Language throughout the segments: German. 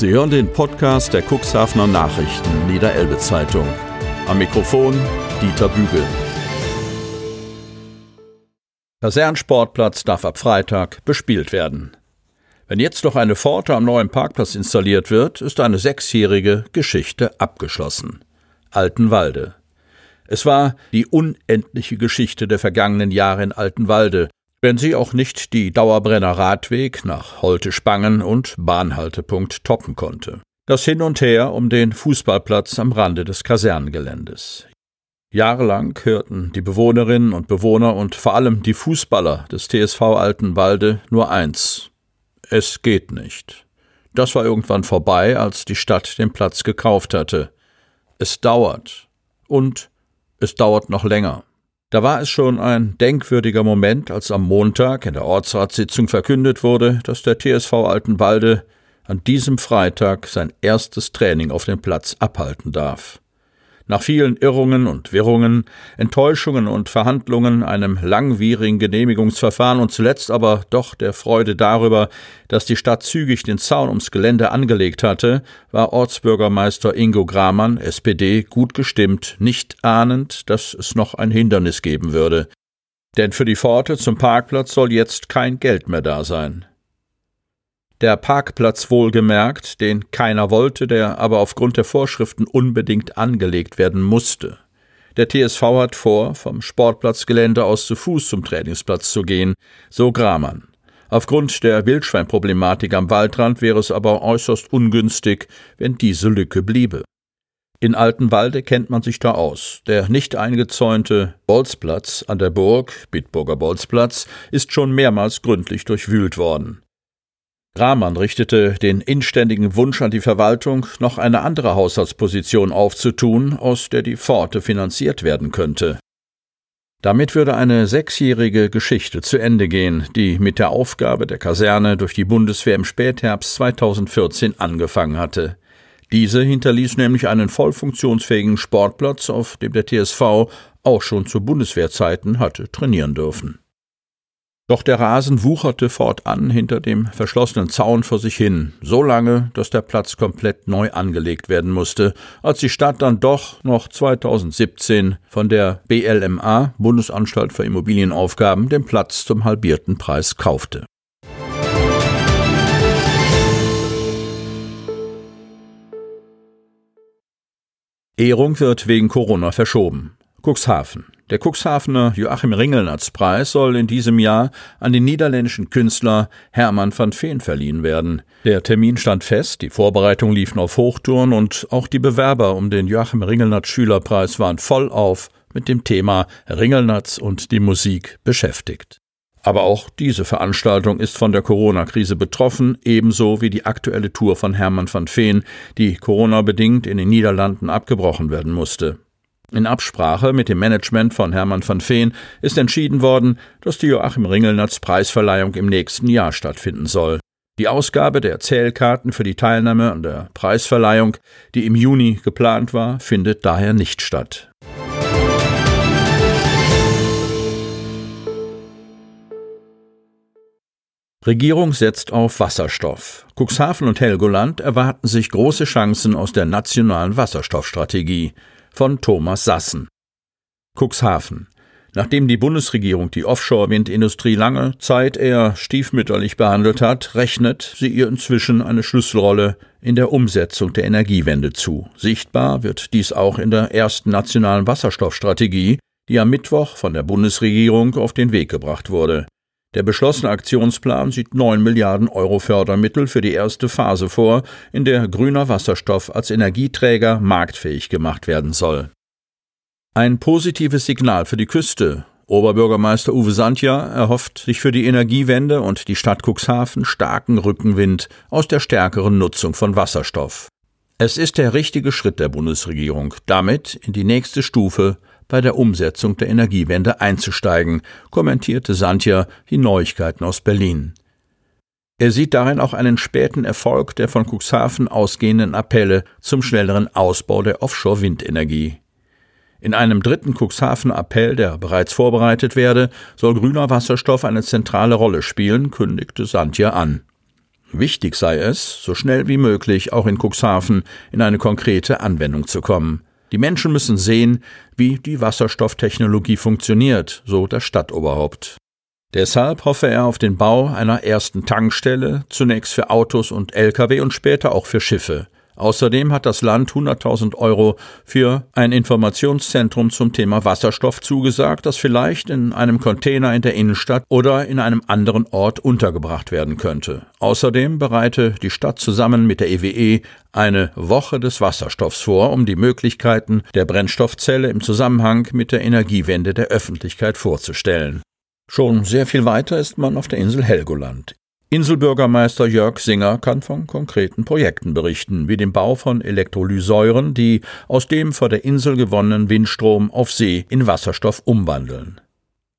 Sie hören den Podcast der Cuxhavener Nachrichten Niederelbe Zeitung. Am Mikrofon Dieter Bügel. Kasernsportplatz darf ab Freitag bespielt werden. Wenn jetzt noch eine Pforte am neuen Parkplatz installiert wird, ist eine sechsjährige Geschichte abgeschlossen. Altenwalde. Es war die unendliche Geschichte der vergangenen Jahre in Altenwalde, wenn sie auch nicht die Dauerbrenner Radweg nach Holte-Spangen und Bahnhaltepunkt toppen konnte. Das Hin und Her um den Fußballplatz am Rande des Kasernengeländes. Jahrelang hörten die Bewohnerinnen und Bewohner und vor allem die Fußballer des TSV Altenwalde nur eins. Es geht nicht. Das war irgendwann vorbei, als die Stadt den Platz gekauft hatte. Es dauert. Und es dauert noch länger. Da war es schon ein denkwürdiger Moment, als am Montag in der Ortsratssitzung verkündet wurde, dass der TSV Altenwalde an diesem Freitag sein erstes Training auf dem Platz abhalten darf. Nach vielen Irrungen und Wirrungen, Enttäuschungen und Verhandlungen, einem langwierigen Genehmigungsverfahren und zuletzt aber doch der Freude darüber, dass die Stadt zügig den Zaun ums Gelände angelegt hatte, war Ortsbürgermeister Ingo Gramann, SPD, gut gestimmt, nicht ahnend, dass es noch ein Hindernis geben würde. Denn für die Pforte zum Parkplatz soll jetzt kein Geld mehr da sein. Der Parkplatz wohlgemerkt, den keiner wollte, der aber aufgrund der Vorschriften unbedingt angelegt werden musste. Der TSV hat vor, vom Sportplatzgelände aus zu Fuß zum Trainingsplatz zu gehen, so Gramann. Aufgrund der Wildschweinproblematik am Waldrand wäre es aber äußerst ungünstig, wenn diese Lücke bliebe. In Altenwalde kennt man sich da aus. Der nicht eingezäunte Bolzplatz an der Burg, Bitburger Bolzplatz, ist schon mehrmals gründlich durchwühlt worden. Rahmann richtete den inständigen Wunsch an die Verwaltung, noch eine andere Haushaltsposition aufzutun, aus der die Pforte finanziert werden könnte. Damit würde eine sechsjährige Geschichte zu Ende gehen, die mit der Aufgabe der Kaserne durch die Bundeswehr im Spätherbst 2014 angefangen hatte. Diese hinterließ nämlich einen voll funktionsfähigen Sportplatz, auf dem der TSV auch schon zu Bundeswehrzeiten hatte trainieren dürfen. Doch der Rasen wucherte fortan hinter dem verschlossenen Zaun vor sich hin, so lange, dass der Platz komplett neu angelegt werden musste, als die Stadt dann doch noch 2017 von der BLMA, Bundesanstalt für Immobilienaufgaben, den Platz zum halbierten Preis kaufte. Ehrung wird wegen Corona verschoben. Cuxhaven. Der Cuxhavener Joachim Ringelnatz Preis soll in diesem Jahr an den niederländischen Künstler Hermann van Veen verliehen werden. Der Termin stand fest, die Vorbereitungen liefen auf Hochtouren und auch die Bewerber um den Joachim Ringelnatz Schülerpreis waren voll auf mit dem Thema Ringelnatz und die Musik beschäftigt. Aber auch diese Veranstaltung ist von der Corona-Krise betroffen, ebenso wie die aktuelle Tour von Hermann van Veen, die Corona-bedingt in den Niederlanden abgebrochen werden musste. In Absprache mit dem Management von Hermann van Veen ist entschieden worden, dass die Joachim Ringelnatz Preisverleihung im nächsten Jahr stattfinden soll. Die Ausgabe der Zählkarten für die Teilnahme an der Preisverleihung, die im Juni geplant war, findet daher nicht statt. Regierung setzt auf Wasserstoff. Cuxhaven und Helgoland erwarten sich große Chancen aus der nationalen Wasserstoffstrategie von Thomas Sassen. Cuxhaven. Nachdem die Bundesregierung die Offshore-Windindustrie lange Zeit eher stiefmütterlich behandelt hat, rechnet sie ihr inzwischen eine Schlüsselrolle in der Umsetzung der Energiewende zu. Sichtbar wird dies auch in der ersten nationalen Wasserstoffstrategie, die am Mittwoch von der Bundesregierung auf den Weg gebracht wurde. Der beschlossene Aktionsplan sieht 9 Milliarden Euro Fördermittel für die erste Phase vor, in der grüner Wasserstoff als Energieträger marktfähig gemacht werden soll. Ein positives Signal für die Küste. Oberbürgermeister Uwe Santja erhofft sich für die Energiewende und die Stadt Cuxhaven starken Rückenwind aus der stärkeren Nutzung von Wasserstoff. Es ist der richtige Schritt der Bundesregierung, damit in die nächste Stufe bei der Umsetzung der Energiewende einzusteigen, kommentierte Santja die Neuigkeiten aus Berlin. Er sieht darin auch einen späten Erfolg der von Cuxhaven ausgehenden Appelle zum schnelleren Ausbau der Offshore-Windenergie. In einem dritten Cuxhaven-Appell, der bereits vorbereitet werde, soll grüner Wasserstoff eine zentrale Rolle spielen, kündigte Santja an. Wichtig sei es, so schnell wie möglich auch in Cuxhaven in eine konkrete Anwendung zu kommen. Die Menschen müssen sehen, wie die Wasserstofftechnologie funktioniert, so das Stadtoberhaupt. Deshalb hoffe er auf den Bau einer ersten Tankstelle, zunächst für Autos und Lkw und später auch für Schiffe. Außerdem hat das Land 100.000 Euro für ein Informationszentrum zum Thema Wasserstoff zugesagt, das vielleicht in einem Container in der Innenstadt oder in einem anderen Ort untergebracht werden könnte. Außerdem bereite die Stadt zusammen mit der EWE e eine Woche des Wasserstoffs vor, um die Möglichkeiten der Brennstoffzelle im Zusammenhang mit der Energiewende der Öffentlichkeit vorzustellen. Schon sehr viel weiter ist man auf der Insel Helgoland. Inselbürgermeister Jörg Singer kann von konkreten Projekten berichten, wie dem Bau von Elektrolysäuren, die aus dem vor der Insel gewonnenen Windstrom auf See in Wasserstoff umwandeln.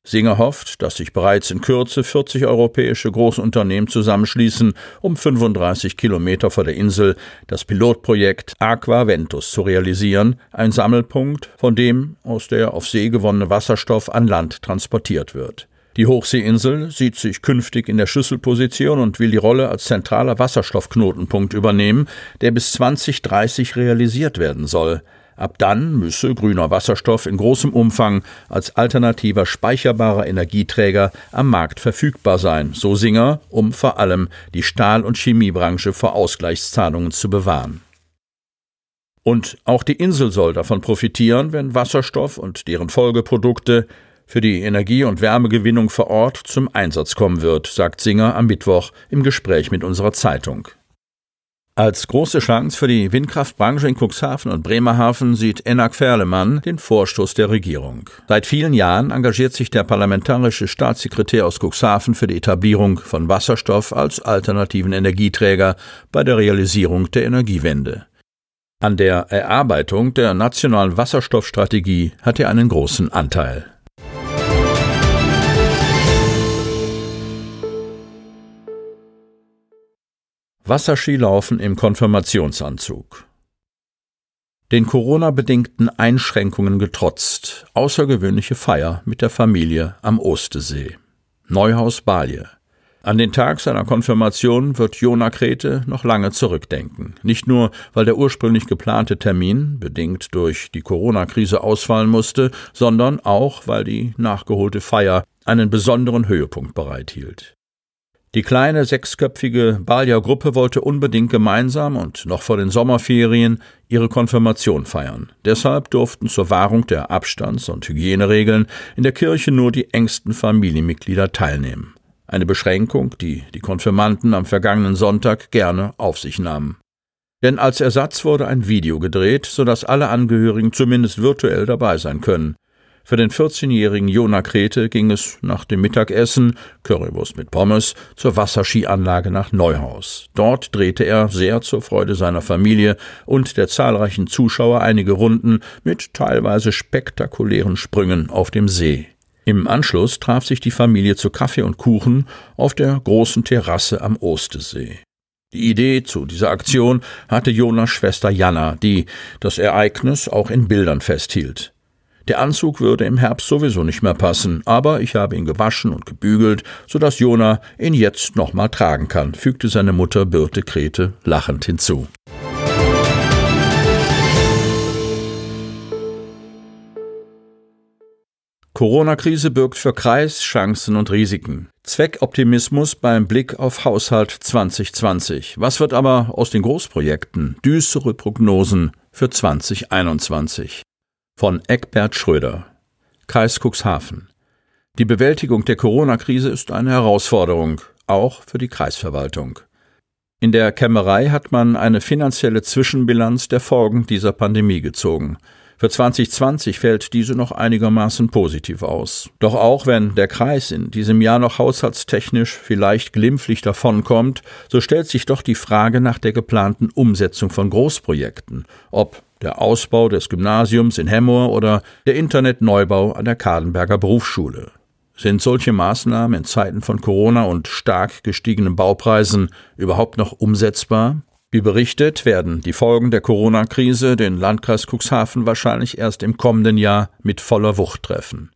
Singer hofft, dass sich bereits in Kürze 40 europäische Großunternehmen zusammenschließen, um 35 Kilometer vor der Insel das Pilotprojekt Aquaventus zu realisieren, ein Sammelpunkt, von dem aus der auf See gewonnene Wasserstoff an Land transportiert wird. Die Hochseeinsel sieht sich künftig in der Schlüsselposition und will die Rolle als zentraler Wasserstoffknotenpunkt übernehmen, der bis 2030 realisiert werden soll. Ab dann müsse grüner Wasserstoff in großem Umfang als alternativer speicherbarer Energieträger am Markt verfügbar sein, so Singer, um vor allem die Stahl- und Chemiebranche vor Ausgleichszahlungen zu bewahren. Und auch die Insel soll davon profitieren, wenn Wasserstoff und deren Folgeprodukte für die Energie- und Wärmegewinnung vor Ort zum Einsatz kommen wird, sagt Singer am Mittwoch im Gespräch mit unserer Zeitung. Als große Chance für die Windkraftbranche in Cuxhaven und Bremerhaven sieht Enak Ferlemann den Vorstoß der Regierung. Seit vielen Jahren engagiert sich der parlamentarische Staatssekretär aus Cuxhaven für die Etablierung von Wasserstoff als alternativen Energieträger bei der Realisierung der Energiewende. An der Erarbeitung der nationalen Wasserstoffstrategie hat er einen großen Anteil. Wasserskilaufen im Konfirmationsanzug. Den Corona-bedingten Einschränkungen getrotzt, außergewöhnliche Feier mit der Familie am Ostesee. Neuhaus Balje. An den Tag seiner Konfirmation wird Jona Krete noch lange zurückdenken. Nicht nur, weil der ursprünglich geplante Termin, bedingt durch die Corona-Krise, ausfallen musste, sondern auch, weil die nachgeholte Feier einen besonderen Höhepunkt bereithielt. Die kleine sechsköpfige Balja-Gruppe wollte unbedingt gemeinsam und noch vor den Sommerferien ihre Konfirmation feiern. Deshalb durften zur Wahrung der Abstands- und Hygieneregeln in der Kirche nur die engsten Familienmitglieder teilnehmen. Eine Beschränkung, die die Konfirmanden am vergangenen Sonntag gerne auf sich nahmen. Denn als Ersatz wurde ein Video gedreht, sodass alle Angehörigen zumindest virtuell dabei sein können. Für den 14-jährigen Jona Krete ging es nach dem Mittagessen, Currywurst mit Pommes, zur Wasserskianlage nach Neuhaus. Dort drehte er, sehr zur Freude seiner Familie und der zahlreichen Zuschauer, einige Runden mit teilweise spektakulären Sprüngen auf dem See. Im Anschluss traf sich die Familie zu Kaffee und Kuchen auf der großen Terrasse am Ostesee. Die Idee zu dieser Aktion hatte Jonas Schwester Jana, die das Ereignis auch in Bildern festhielt. Der Anzug würde im Herbst sowieso nicht mehr passen, aber ich habe ihn gewaschen und gebügelt, so dass Jona ihn jetzt nochmal tragen kann, fügte seine Mutter Birte Krete lachend hinzu. Corona-Krise birgt für Kreis Chancen und Risiken. Zweckoptimismus beim Blick auf Haushalt 2020. Was wird aber aus den Großprojekten? Düstere Prognosen für 2021 von Eckbert Schröder, Kreis Cuxhaven. Die Bewältigung der Corona-Krise ist eine Herausforderung, auch für die Kreisverwaltung. In der Kämmerei hat man eine finanzielle Zwischenbilanz der Folgen dieser Pandemie gezogen. Für 2020 fällt diese noch einigermaßen positiv aus. Doch auch wenn der Kreis in diesem Jahr noch haushaltstechnisch vielleicht glimpflich davonkommt, so stellt sich doch die Frage nach der geplanten Umsetzung von Großprojekten, ob der Ausbau des Gymnasiums in Hemmoor oder der Internetneubau an der Kadenberger Berufsschule. Sind solche Maßnahmen in Zeiten von Corona und stark gestiegenen Baupreisen überhaupt noch umsetzbar? Wie berichtet, werden die Folgen der Corona-Krise den Landkreis Cuxhaven wahrscheinlich erst im kommenden Jahr mit voller Wucht treffen.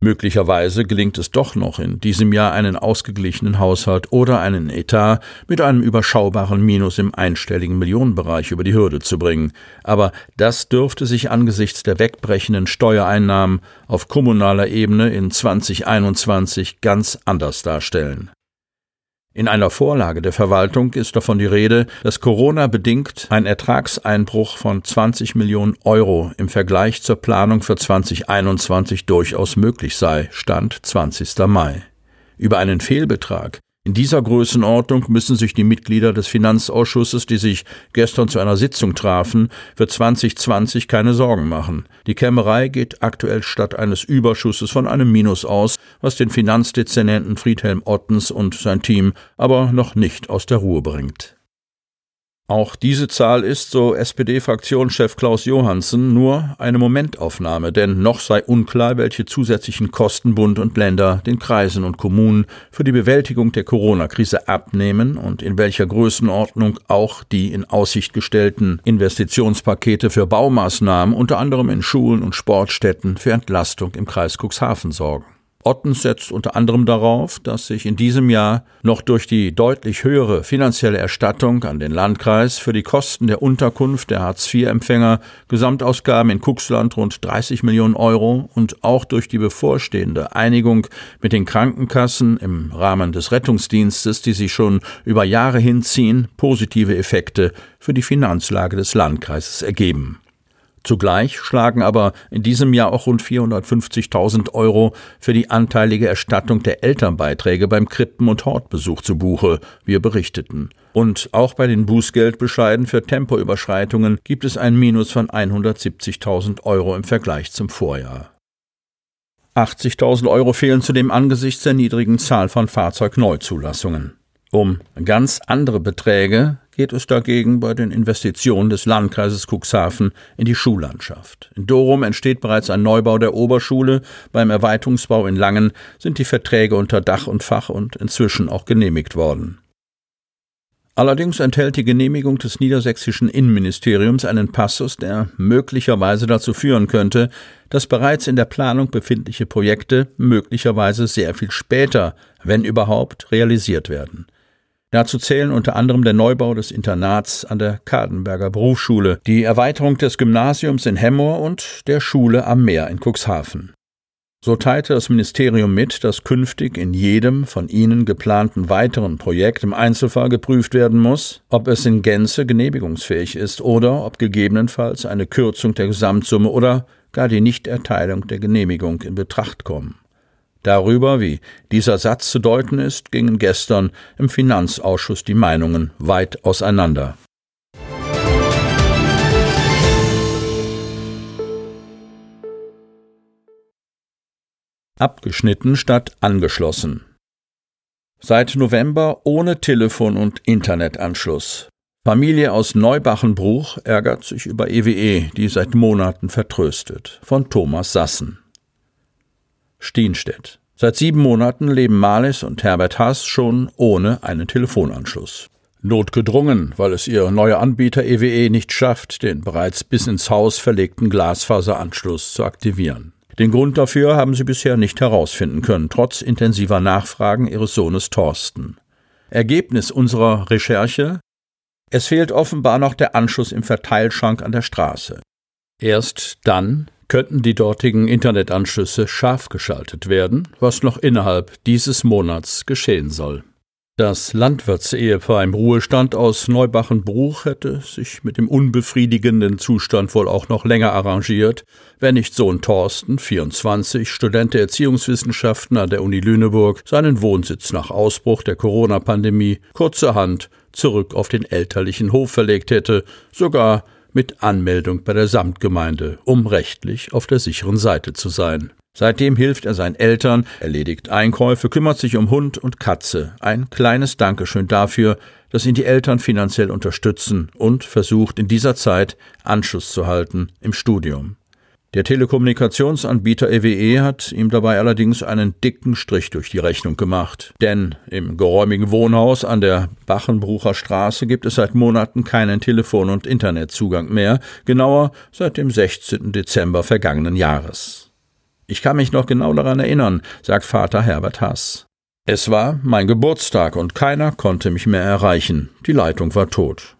Möglicherweise gelingt es doch noch in diesem Jahr einen ausgeglichenen Haushalt oder einen Etat mit einem überschaubaren Minus im einstelligen Millionenbereich über die Hürde zu bringen, aber das dürfte sich angesichts der wegbrechenden Steuereinnahmen auf kommunaler Ebene in 2021 ganz anders darstellen. In einer Vorlage der Verwaltung ist davon die Rede, dass Corona bedingt ein Ertragseinbruch von 20 Millionen Euro im Vergleich zur Planung für 2021 durchaus möglich sei, Stand 20. Mai. Über einen Fehlbetrag in dieser Größenordnung müssen sich die Mitglieder des Finanzausschusses, die sich gestern zu einer Sitzung trafen, für 2020 keine Sorgen machen. Die Kämmerei geht aktuell statt eines Überschusses von einem Minus aus, was den Finanzdezernenten Friedhelm Ottens und sein Team aber noch nicht aus der Ruhe bringt. Auch diese Zahl ist, so SPD-Fraktionschef Klaus Johansen, nur eine Momentaufnahme, denn noch sei unklar, welche zusätzlichen Kosten Bund und Länder den Kreisen und Kommunen für die Bewältigung der Corona-Krise abnehmen und in welcher Größenordnung auch die in Aussicht gestellten Investitionspakete für Baumaßnahmen unter anderem in Schulen und Sportstätten für Entlastung im Kreis Cuxhaven sorgen. Ottens setzt unter anderem darauf, dass sich in diesem Jahr noch durch die deutlich höhere finanzielle Erstattung an den Landkreis für die Kosten der Unterkunft der Hartz-IV-Empfänger Gesamtausgaben in Cuxland rund 30 Millionen Euro und auch durch die bevorstehende Einigung mit den Krankenkassen im Rahmen des Rettungsdienstes, die sich schon über Jahre hinziehen, positive Effekte für die Finanzlage des Landkreises ergeben. Zugleich schlagen aber in diesem Jahr auch rund 450.000 Euro für die anteilige Erstattung der Elternbeiträge beim Krippen- und Hortbesuch zu Buche, wir berichteten. Und auch bei den Bußgeldbescheiden für Tempoüberschreitungen gibt es ein Minus von 170.000 Euro im Vergleich zum Vorjahr. 80.000 Euro fehlen zudem angesichts der niedrigen Zahl von Fahrzeugneuzulassungen. Um ganz andere Beträge geht es dagegen bei den Investitionen des Landkreises Cuxhaven in die Schullandschaft. In Dorum entsteht bereits ein Neubau der Oberschule, beim Erweiterungsbau in Langen sind die Verträge unter Dach und Fach und inzwischen auch genehmigt worden. Allerdings enthält die Genehmigung des niedersächsischen Innenministeriums einen Passus, der möglicherweise dazu führen könnte, dass bereits in der Planung befindliche Projekte möglicherweise sehr viel später, wenn überhaupt, realisiert werden. Dazu zählen unter anderem der Neubau des Internats an der Kadenberger Berufsschule, die Erweiterung des Gymnasiums in Hemmoor und der Schule am Meer in Cuxhaven. So teilte das Ministerium mit, dass künftig in jedem von ihnen geplanten weiteren Projekt im Einzelfall geprüft werden muss, ob es in Gänze genehmigungsfähig ist oder ob gegebenenfalls eine Kürzung der Gesamtsumme oder gar die Nichterteilung der Genehmigung in Betracht kommen. Darüber, wie dieser Satz zu deuten ist, gingen gestern im Finanzausschuss die Meinungen weit auseinander. Abgeschnitten statt angeschlossen. Seit November ohne Telefon- und Internetanschluss. Familie aus Neubachenbruch ärgert sich über EWE, e, die seit Monaten vertröstet. Von Thomas Sassen. Stienstedt. Seit sieben Monaten leben Marlis und Herbert Haas schon ohne einen Telefonanschluss. Notgedrungen, weil es ihr neuer Anbieter EWE e nicht schafft, den bereits bis ins Haus verlegten Glasfaseranschluss zu aktivieren. Den Grund dafür haben sie bisher nicht herausfinden können, trotz intensiver Nachfragen ihres Sohnes Thorsten. Ergebnis unserer Recherche Es fehlt offenbar noch der Anschluss im Verteilschrank an der Straße. Erst dann könnten die dortigen Internetanschlüsse scharf geschaltet werden, was noch innerhalb dieses Monats geschehen soll. Das Landwirtsehepaar im Ruhestand aus Neubachenbruch hätte sich mit dem unbefriedigenden Zustand wohl auch noch länger arrangiert, wenn nicht Sohn Thorsten, 24, Student der Erziehungswissenschaften an der Uni Lüneburg, seinen Wohnsitz nach Ausbruch der Corona-Pandemie kurzerhand zurück auf den elterlichen Hof verlegt hätte, sogar mit Anmeldung bei der Samtgemeinde, um rechtlich auf der sicheren Seite zu sein. Seitdem hilft er seinen Eltern, erledigt Einkäufe, kümmert sich um Hund und Katze. Ein kleines Dankeschön dafür, dass ihn die Eltern finanziell unterstützen und versucht in dieser Zeit Anschluss zu halten im Studium. Der Telekommunikationsanbieter EWE e hat ihm dabei allerdings einen dicken Strich durch die Rechnung gemacht. Denn im geräumigen Wohnhaus an der Bachenbrucher Straße gibt es seit Monaten keinen Telefon- und Internetzugang mehr, genauer seit dem 16. Dezember vergangenen Jahres. Ich kann mich noch genau daran erinnern, sagt Vater Herbert Haas. Es war mein Geburtstag und keiner konnte mich mehr erreichen. Die Leitung war tot.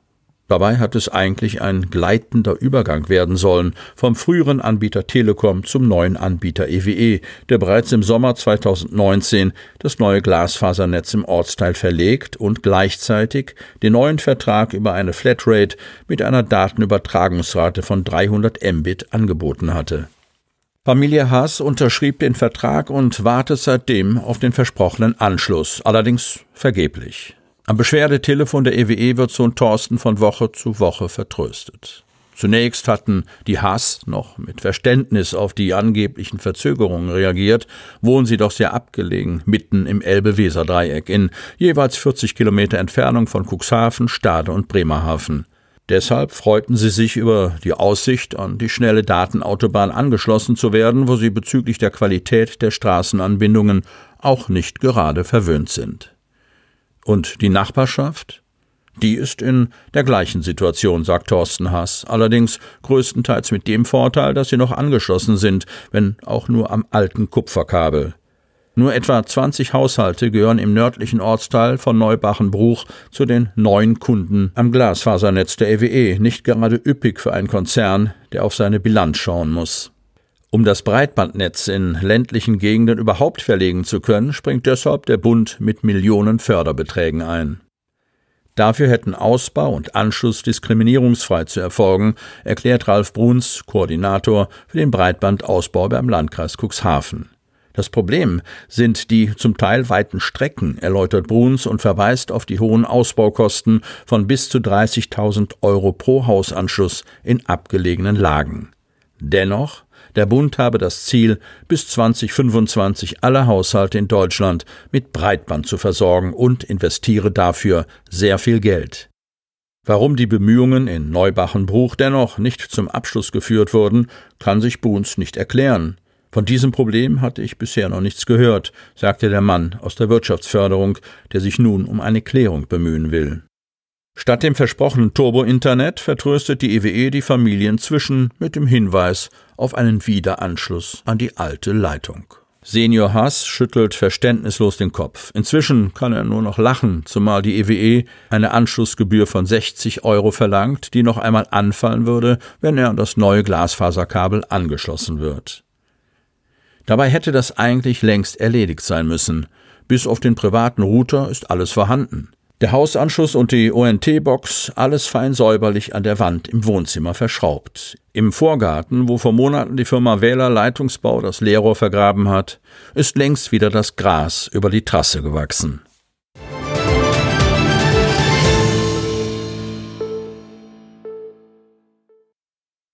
Dabei hat es eigentlich ein gleitender Übergang werden sollen vom früheren Anbieter Telekom zum neuen Anbieter EWE, e, der bereits im Sommer 2019 das neue Glasfasernetz im Ortsteil verlegt und gleichzeitig den neuen Vertrag über eine Flatrate mit einer Datenübertragungsrate von 300 Mbit angeboten hatte. Familie Haas unterschrieb den Vertrag und wartet seitdem auf den versprochenen Anschluss, allerdings vergeblich. Am Beschwerdetelefon der EWE e wird Sohn Thorsten von Woche zu Woche vertröstet. Zunächst hatten die Haas noch mit Verständnis auf die angeblichen Verzögerungen reagiert, wohnen sie doch sehr abgelegen, mitten im Elbe-Weser-Dreieck, in jeweils 40 Kilometer Entfernung von Cuxhaven, Stade und Bremerhaven. Deshalb freuten sie sich über die Aussicht, an die schnelle Datenautobahn angeschlossen zu werden, wo sie bezüglich der Qualität der Straßenanbindungen auch nicht gerade verwöhnt sind. Und die Nachbarschaft? Die ist in der gleichen Situation, sagt Thorsten Haas, allerdings größtenteils mit dem Vorteil, dass sie noch angeschlossen sind, wenn auch nur am alten Kupferkabel. Nur etwa 20 Haushalte gehören im nördlichen Ortsteil von Neubachenbruch zu den neuen Kunden am Glasfasernetz der EWE, e, nicht gerade üppig für einen Konzern, der auf seine Bilanz schauen muss. Um das Breitbandnetz in ländlichen Gegenden überhaupt verlegen zu können, springt deshalb der Bund mit Millionen Förderbeträgen ein. Dafür hätten Ausbau und Anschluss diskriminierungsfrei zu erfolgen, erklärt Ralf Bruns, Koordinator für den Breitbandausbau beim Landkreis Cuxhaven. Das Problem sind die zum Teil weiten Strecken, erläutert Bruns und verweist auf die hohen Ausbaukosten von bis zu 30.000 Euro pro Hausanschluss in abgelegenen Lagen. Dennoch der Bund habe das Ziel, bis 2025 alle Haushalte in Deutschland mit Breitband zu versorgen und investiere dafür sehr viel Geld. Warum die Bemühungen in Neubachenbruch dennoch nicht zum Abschluss geführt wurden, kann sich Buhns nicht erklären. Von diesem Problem hatte ich bisher noch nichts gehört, sagte der Mann aus der Wirtschaftsförderung, der sich nun um eine Klärung bemühen will. Statt dem versprochenen Turbo-Internet vertröstet die EWE e die Familien zwischen mit dem Hinweis auf einen Wiederanschluss an die alte Leitung. Senior Haas schüttelt verständnislos den Kopf. Inzwischen kann er nur noch lachen, zumal die EWE e eine Anschlussgebühr von 60 Euro verlangt, die noch einmal anfallen würde, wenn er an das neue Glasfaserkabel angeschlossen wird. Dabei hätte das eigentlich längst erledigt sein müssen. Bis auf den privaten Router ist alles vorhanden. Der Hausanschluss und die ONT-Box, alles fein säuberlich an der Wand im Wohnzimmer verschraubt. Im Vorgarten, wo vor Monaten die Firma Wähler Leitungsbau das Leerrohr vergraben hat, ist längst wieder das Gras über die Trasse gewachsen.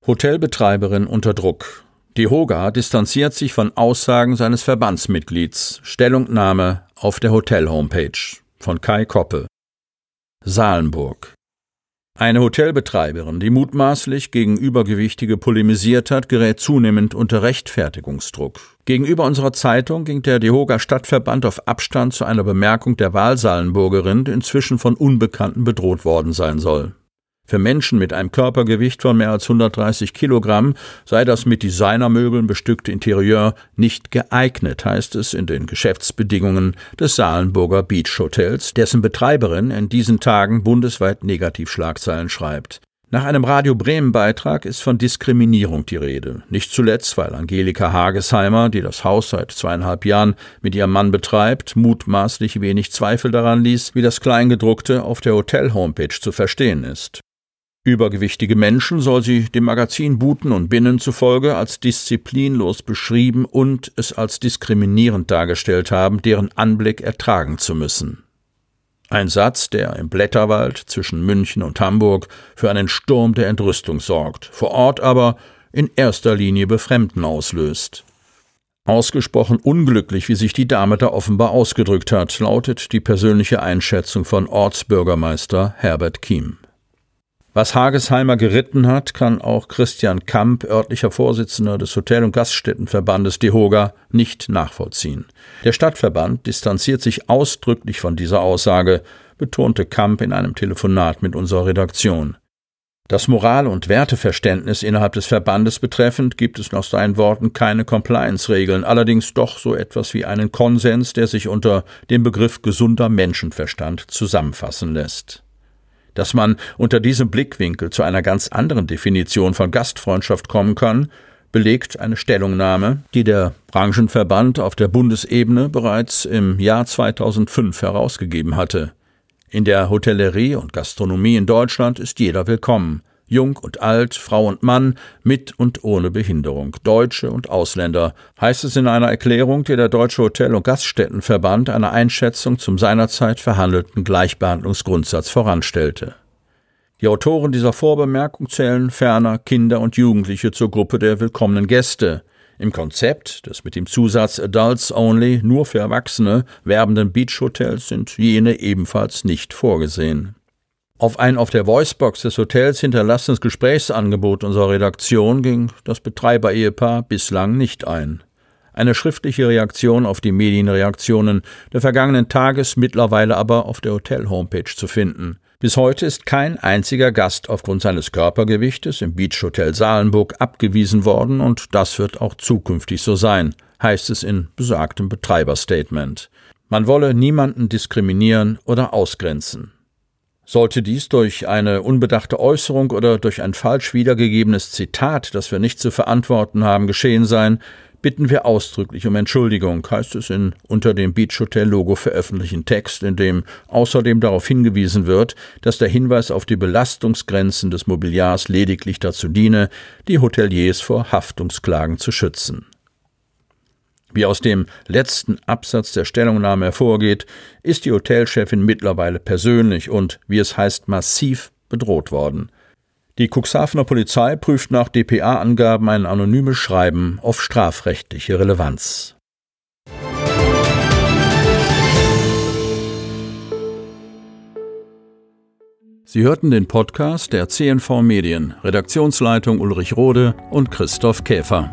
Hotelbetreiberin unter Druck. Die Hoga distanziert sich von Aussagen seines Verbandsmitglieds. Stellungnahme auf der Hotel-Homepage von Kai Koppe. Salenburg. Eine Hotelbetreiberin, die mutmaßlich gegen Übergewichtige polemisiert hat, gerät zunehmend unter Rechtfertigungsdruck. Gegenüber unserer Zeitung ging der Dehoga Stadtverband auf Abstand zu einer Bemerkung der Wahlsalenburgerin, die inzwischen von Unbekannten bedroht worden sein soll. Für Menschen mit einem Körpergewicht von mehr als 130 Kilogramm sei das mit Designermöbeln bestückte Interieur nicht geeignet, heißt es in den Geschäftsbedingungen des Salenburger Beach Hotels, dessen Betreiberin in diesen Tagen bundesweit Negativschlagzeilen schreibt. Nach einem Radio Bremen Beitrag ist von Diskriminierung die Rede. Nicht zuletzt, weil Angelika Hagesheimer, die das Haus seit zweieinhalb Jahren mit ihrem Mann betreibt, mutmaßlich wenig Zweifel daran ließ, wie das Kleingedruckte auf der Hotel-Homepage zu verstehen ist. Übergewichtige Menschen soll sie dem Magazin Buten und Binnen zufolge als disziplinlos beschrieben und es als diskriminierend dargestellt haben, deren Anblick ertragen zu müssen. Ein Satz, der im Blätterwald zwischen München und Hamburg für einen Sturm der Entrüstung sorgt, vor Ort aber in erster Linie Befremden auslöst. Ausgesprochen unglücklich, wie sich die Dame da offenbar ausgedrückt hat, lautet die persönliche Einschätzung von Ortsbürgermeister Herbert Kiem. Was Hagesheimer geritten hat, kann auch Christian Kamp, örtlicher Vorsitzender des Hotel- und Gaststättenverbandes DEHOGA, nicht nachvollziehen. Der Stadtverband distanziert sich ausdrücklich von dieser Aussage, betonte Kamp in einem Telefonat mit unserer Redaktion. Das Moral- und Werteverständnis innerhalb des Verbandes betreffend gibt es nach seinen Worten keine Compliance-Regeln, allerdings doch so etwas wie einen Konsens, der sich unter dem Begriff gesunder Menschenverstand zusammenfassen lässt. Dass man unter diesem Blickwinkel zu einer ganz anderen Definition von Gastfreundschaft kommen kann, belegt eine Stellungnahme, die der Branchenverband auf der Bundesebene bereits im Jahr 2005 herausgegeben hatte. In der Hotellerie und Gastronomie in Deutschland ist jeder willkommen. Jung und alt, Frau und Mann, mit und ohne Behinderung, Deutsche und Ausländer, heißt es in einer Erklärung, die der Deutsche Hotel- und Gaststättenverband einer Einschätzung zum seinerzeit verhandelten Gleichbehandlungsgrundsatz voranstellte. Die Autoren dieser Vorbemerkung zählen ferner Kinder und Jugendliche zur Gruppe der willkommenen Gäste. Im Konzept des mit dem Zusatz Adults Only nur für Erwachsene werbenden Beachhotels sind jene ebenfalls nicht vorgesehen. Auf ein auf der Voicebox des Hotels hinterlassenes Gesprächsangebot unserer Redaktion ging das Betreiber-Ehepaar bislang nicht ein. Eine schriftliche Reaktion auf die Medienreaktionen der vergangenen Tages mittlerweile aber auf der Hotel-Homepage zu finden. Bis heute ist kein einziger Gast aufgrund seines Körpergewichtes im Beach Hotel Salenburg abgewiesen worden und das wird auch zukünftig so sein, heißt es in besagtem Betreiberstatement. Man wolle niemanden diskriminieren oder ausgrenzen. Sollte dies durch eine unbedachte Äußerung oder durch ein falsch wiedergegebenes Zitat, das wir nicht zu verantworten haben, geschehen sein, bitten wir ausdrücklich um Entschuldigung, heißt es in unter dem Beach Hotel Logo veröffentlichten Text, in dem außerdem darauf hingewiesen wird, dass der Hinweis auf die Belastungsgrenzen des Mobiliars lediglich dazu diene, die Hoteliers vor Haftungsklagen zu schützen. Wie aus dem letzten Absatz der Stellungnahme hervorgeht, ist die Hotelchefin mittlerweile persönlich und, wie es heißt, massiv bedroht worden. Die Cuxhavener Polizei prüft nach dpa-Angaben ein anonymes Schreiben auf strafrechtliche Relevanz. Sie hörten den Podcast der CNV Medien, Redaktionsleitung Ulrich Rode und Christoph Käfer.